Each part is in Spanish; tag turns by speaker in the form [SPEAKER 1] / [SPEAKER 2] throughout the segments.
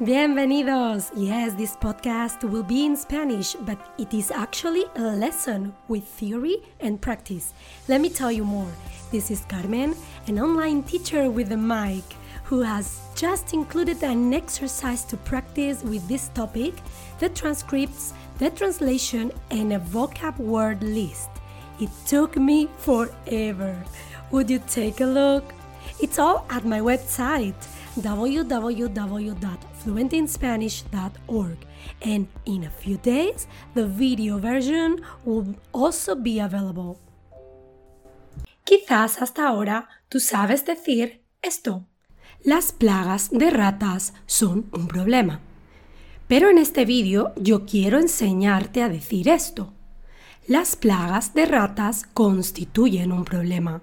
[SPEAKER 1] Bienvenidos! Yes, this podcast will be in Spanish, but it is actually a lesson with theory and practice. Let me tell you more. This is Carmen, an online teacher with a mic, who has just included an exercise to practice with this topic, the transcripts, the translation, and a vocab word list. It took me forever. Would you take a look? It's all at my website www.fluentinspanish.org and in a few days the video version will also be available. Quizás hasta ahora tú sabes decir esto. Las plagas de ratas son un problema. Pero en este vídeo yo quiero enseñarte a decir esto. Las plagas de ratas constituyen un problema.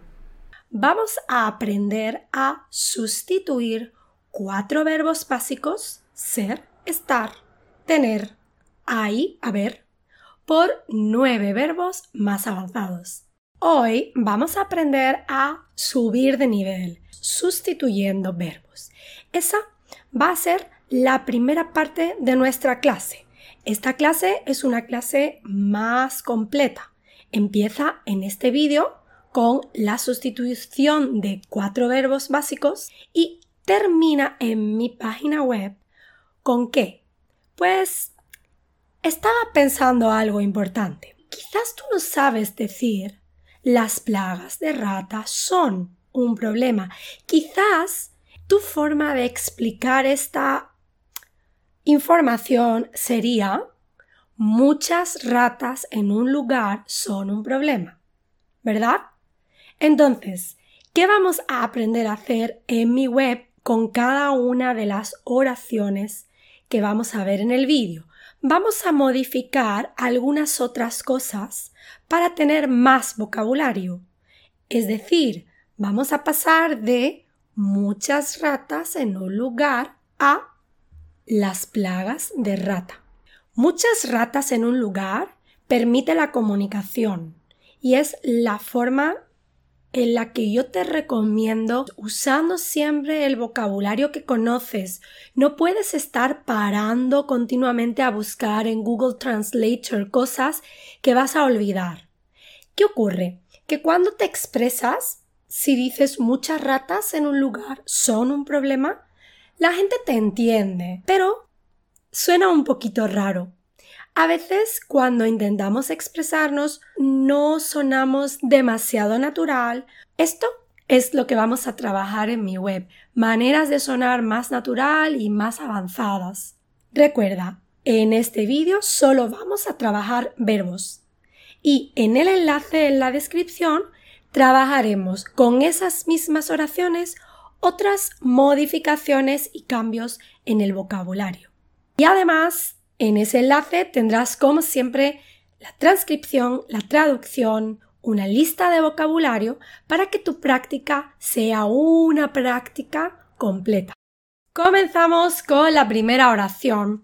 [SPEAKER 1] Vamos a aprender a sustituir cuatro verbos básicos, ser, estar, tener, hay, haber, por nueve verbos más avanzados. Hoy vamos a aprender a subir de nivel, sustituyendo verbos. Esa va a ser la primera parte de nuestra clase. Esta clase es una clase más completa. Empieza en este vídeo con la sustitución de cuatro verbos básicos y termina en mi página web con qué? Pues estaba pensando algo importante. Quizás tú no sabes decir las plagas de ratas son un problema. Quizás tu forma de explicar esta información sería muchas ratas en un lugar son un problema. ¿Verdad? Entonces, ¿qué vamos a aprender a hacer en mi web con cada una de las oraciones que vamos a ver en el vídeo. Vamos a modificar algunas otras cosas para tener más vocabulario. Es decir, vamos a pasar de muchas ratas en un lugar a las plagas de rata. Muchas ratas en un lugar permite la comunicación y es la forma en la que yo te recomiendo usando siempre el vocabulario que conoces. No puedes estar parando continuamente a buscar en Google Translator cosas que vas a olvidar. ¿Qué ocurre? Que cuando te expresas, si dices muchas ratas en un lugar son un problema, la gente te entiende, pero suena un poquito raro. A veces cuando intentamos expresarnos no sonamos demasiado natural. Esto es lo que vamos a trabajar en mi web, maneras de sonar más natural y más avanzadas. Recuerda, en este vídeo solo vamos a trabajar verbos y en el enlace en la descripción trabajaremos con esas mismas oraciones otras modificaciones y cambios en el vocabulario. Y además en ese enlace tendrás, como siempre, la transcripción, la traducción, una lista de vocabulario para que tu práctica sea una práctica completa. Comenzamos con la primera oración.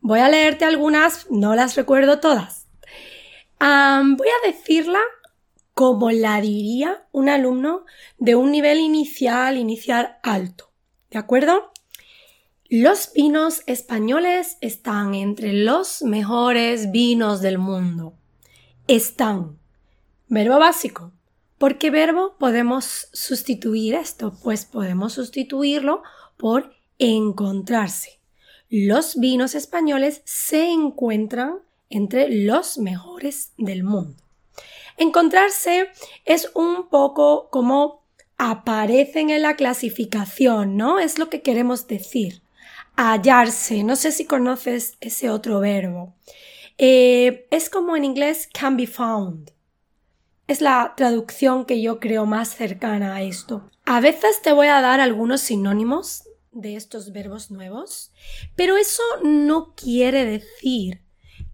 [SPEAKER 1] Voy a leerte algunas, no las recuerdo todas. voy a decirla como la diría un alumno de un nivel inicial, inicial alto. ¿De acuerdo? Los vinos españoles están entre los mejores vinos del mundo. Están. Verbo básico. ¿Por qué verbo podemos sustituir esto? Pues podemos sustituirlo por encontrarse. Los vinos españoles se encuentran entre los mejores del mundo. Encontrarse es un poco como aparecen en la clasificación, ¿no? Es lo que queremos decir hallarse. No sé si conoces ese otro verbo. Eh, es como en inglés can be found. Es la traducción que yo creo más cercana a esto. A veces te voy a dar algunos sinónimos de estos verbos nuevos, pero eso no quiere decir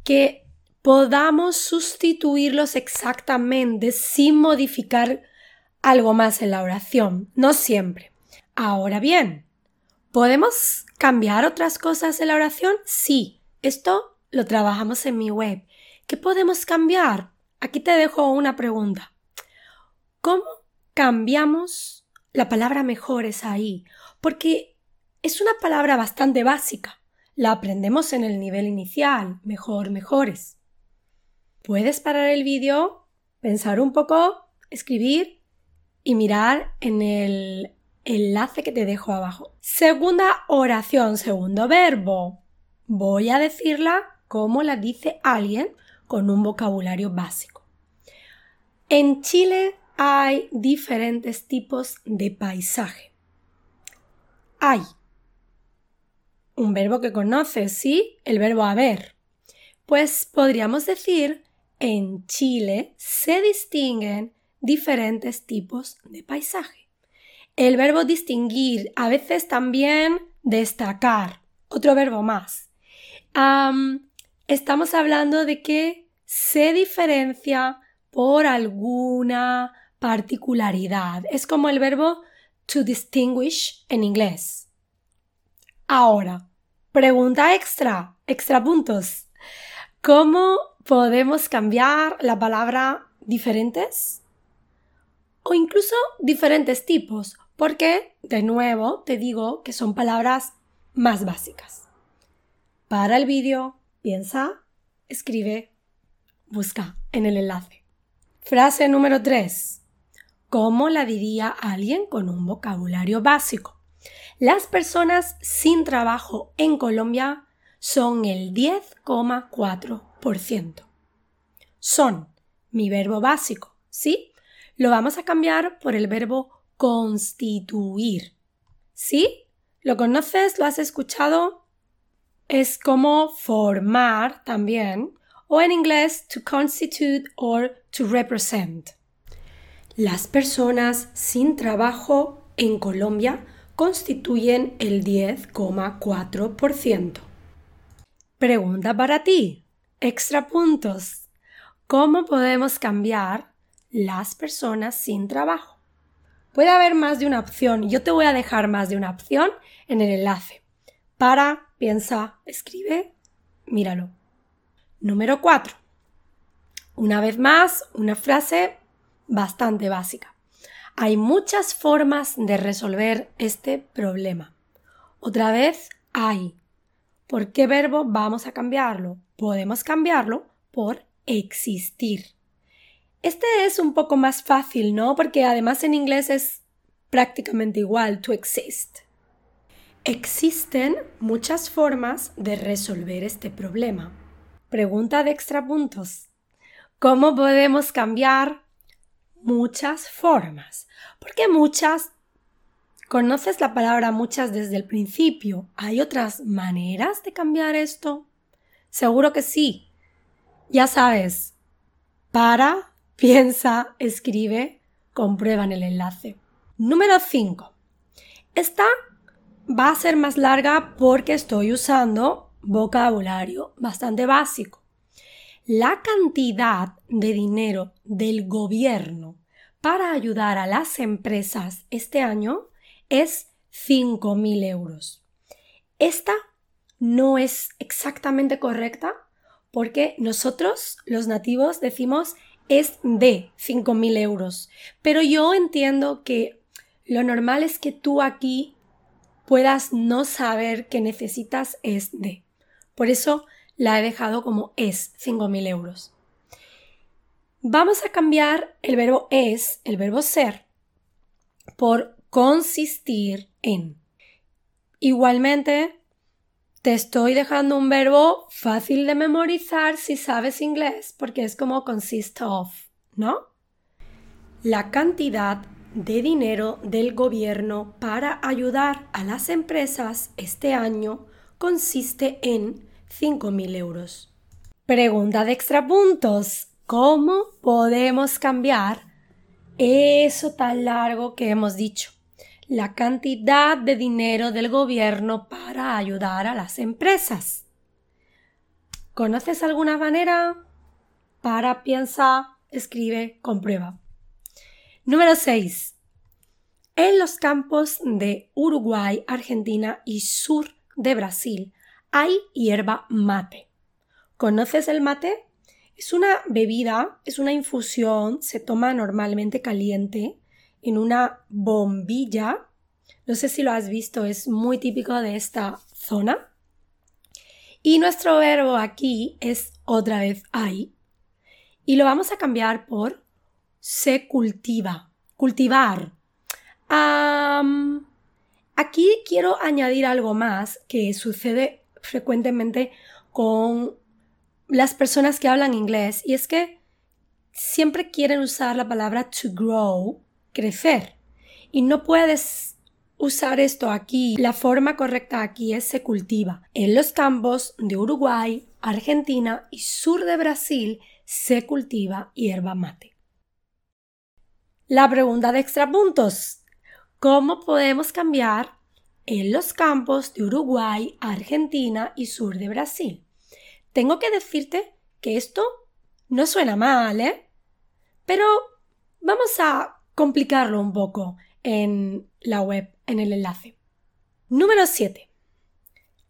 [SPEAKER 1] que podamos sustituirlos exactamente sin modificar algo más en la oración. No siempre. Ahora bien, podemos ¿Cambiar otras cosas en la oración? Sí, esto lo trabajamos en mi web. ¿Qué podemos cambiar? Aquí te dejo una pregunta. ¿Cómo cambiamos la palabra mejores ahí? Porque es una palabra bastante básica. La aprendemos en el nivel inicial, mejor, mejores. Puedes parar el vídeo, pensar un poco, escribir y mirar en el enlace que te dejo abajo. Segunda oración, segundo verbo. Voy a decirla como la dice alguien con un vocabulario básico. En Chile hay diferentes tipos de paisaje. Hay un verbo que conoces, ¿sí? El verbo haber. Pues podríamos decir, en Chile se distinguen diferentes tipos de paisaje. El verbo distinguir, a veces también destacar, otro verbo más. estamos hablando de que se diferencia por alguna particularidad. Es como el verbo to distinguish en inglés. Ahora, pregunta extra, extra puntos. ¿Cómo podemos cambiar la palabra diferentes? O incluso diferentes tipos, porque, de nuevo, te digo que son palabras más básicas. Para el vídeo, piensa, escribe, busca en el enlace. Frase número 3. ¿Cómo la diría alguien con un vocabulario básico? Las personas sin trabajo en Colombia son el 10,4%. Son mi verbo básico, ¿sí? Lo vamos a cambiar por el verbo constituir. ¿Sí? ¿Lo conoces? ¿Lo has escuchado? Es como formar también, o en inglés to constitute or to represent. Las personas sin trabajo en Colombia constituyen el 10,4%. Pregunta para ti. Extra puntos. ¿Cómo podemos cambiar las personas sin trabajo? Puede haber más de una opción. Yo te voy a dejar más de una opción en el enlace. Para, piensa, escribe, míralo. Número 4. Una vez más, una frase bastante básica. Hay muchas formas de resolver este problema. Otra vez, hay. ¿Por qué verbo vamos a cambiarlo? Podemos cambiarlo por existir. Este es un poco más fácil, ¿no? Porque además en inglés es prácticamente igual, to exist. Existen muchas formas de resolver este problema. Pregunta de extra puntos. ¿Cómo podemos cambiar muchas formas? Porque muchas, conoces la palabra muchas desde el principio. ¿Hay otras maneras de cambiar esto? Seguro que sí. Ya sabes, para, piensa, escribe, comprueba en el enlace. Número 5. Esta va a ser más larga porque estoy usando vocabulario bastante básico la cantidad de dinero del gobierno para ayudar a las empresas este año es 5.000 euros. Esta no es exactamente correcta porque nosotros, los nativos, decimos es de 5.000 euros. Pero yo entiendo que lo normal es que tú aquí puedas no saber que necesitas es de. Por eso la he dejado como es 5.000 euros. Vamos a cambiar el verbo es, el verbo ser, por consistir en. Igualmente, te estoy dejando un verbo fácil de memorizar si sabes inglés, porque es como consist of, ¿no? La cantidad de dinero del gobierno para ayudar a las empresas este año consiste en 5.000 euros. Pregunta de extra puntos. ¿Cómo podemos cambiar eso tan largo que hemos dicho? La cantidad de dinero del gobierno para ayudar a las empresas. ¿Conoces alguna manera? Para, piensa, escribe, comprueba. Número 6. En los campos de Uruguay, Argentina y sur de Brasil hay hierba mate. ¿Conoces el mate? Es una bebida, es una infusión, se toma normalmente caliente en una bombilla No sé si lo has visto, es muy típico de esta zona. Y nuestro verbo aquí es otra vez hay. Y lo vamos a cambiar por se cultiva, cultivar. aquí quiero añadir algo más que sucede frecuentemente con las personas que hablan inglés y es que siempre quieren usar la palabra to grow, crecer. Y no puedes usar esto aquí. La forma correcta aquí es se cultiva. En los campos de Uruguay, Argentina y sur de Brasil se cultiva hierba mate. La pregunta de extra puntos. ¿Cómo podemos cambiar en los campos de Uruguay, Argentina y sur de Brasil? Tengo que decirte que esto no suena mal, ¿eh? Pero vamos a complicarlo un poco en la web, en el enlace. Número 7.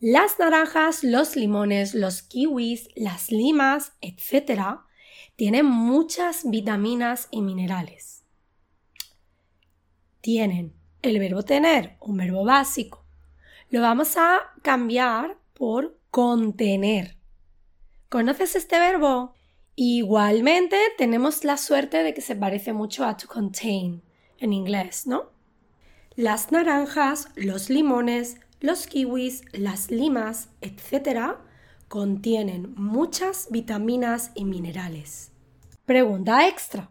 [SPEAKER 1] Las naranjas, los limones, los kiwis, las limas, etc., tienen muchas vitaminas y minerales. Tienen el verbo tener, un verbo básico. Lo vamos a cambiar por contener. ¿Conoces este verbo? Igualmente tenemos la suerte de que se parece mucho a to contain en inglés, ¿no? Las naranjas, los limones, los kiwis, las limas, etc., contienen muchas vitaminas y minerales. Pregunta extra.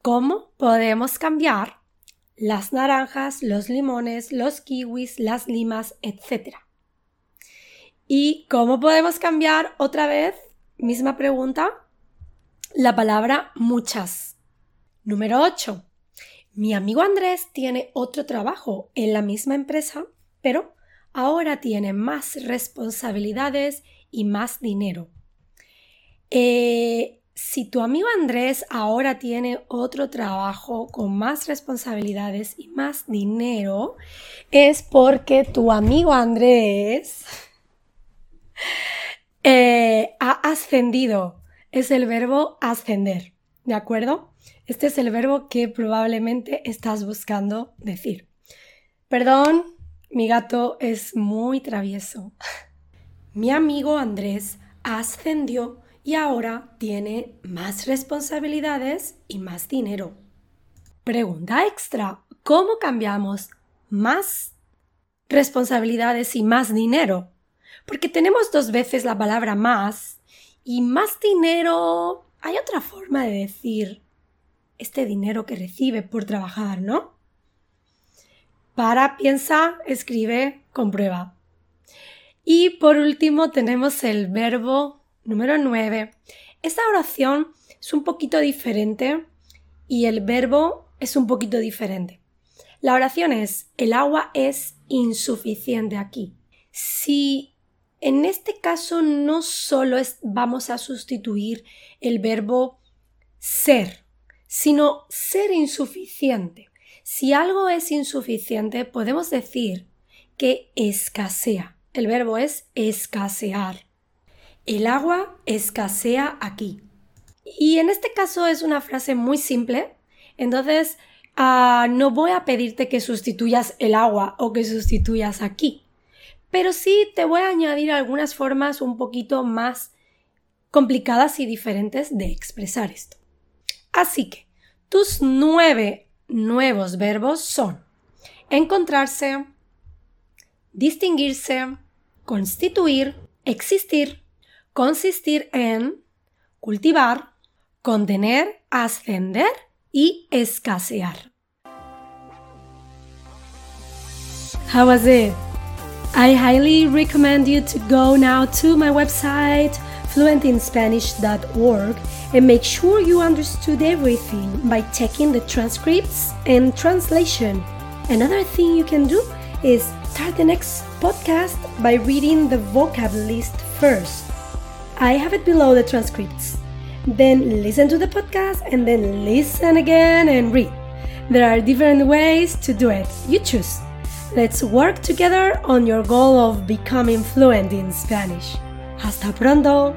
[SPEAKER 1] ¿Cómo podemos cambiar las naranjas, los limones, los kiwis, las limas, etc.? ¿Y cómo podemos cambiar otra vez, misma pregunta, la palabra muchas. Número 8. Mi amigo Andrés tiene otro trabajo en la misma empresa, pero ahora tiene más responsabilidades y más dinero. Eh, si tu amigo Andrés ahora tiene otro trabajo con más responsabilidades y más dinero, es porque tu amigo Andrés eh, ha ascendido es el verbo ascender, ¿de acuerdo? Este es el verbo que probablemente estás buscando decir. Perdón, mi gato es muy travieso. Mi amigo Andrés ascendió y ahora tiene más responsabilidades y más dinero. Pregunta extra. ¿Cómo cambiamos más responsabilidades y más dinero? Porque tenemos dos veces la palabra más y más dinero, hay otra forma de decir este dinero que recibe por trabajar, ¿no? Para, piensa, escribe, comprueba. Y por último tenemos el verbo número 9. Esta oración es un poquito diferente y el verbo es un poquito diferente. La oración es, el agua es insuficiente aquí. Si en este caso no solo vamos a sustituir el verbo ser, sino ser insuficiente. Si algo es insuficiente, podemos decir que escasea. El verbo es escasear. El agua escasea aquí. Y en este caso es una frase muy simple. Entonces, ah, no voy a pedirte que sustituyas el agua o que sustituyas aquí pero sí te voy a añadir algunas formas un poquito más complicadas y diferentes de expresar esto. Así que tus nueve nuevos verbos son encontrarse, distinguirse, constituir, existir, consistir en, cultivar, contener, ascender y escasear. How was it? I highly recommend you to go now to my website fluentinspanish.org and make sure you understood everything by checking the transcripts and translation. Another thing you can do is start the next podcast by reading the vocab list first. I have it below the transcripts. Then listen to the podcast and then listen again and read. There are different ways to do it. You choose. Let's work together on your goal of becoming fluent in Spanish. Hasta pronto!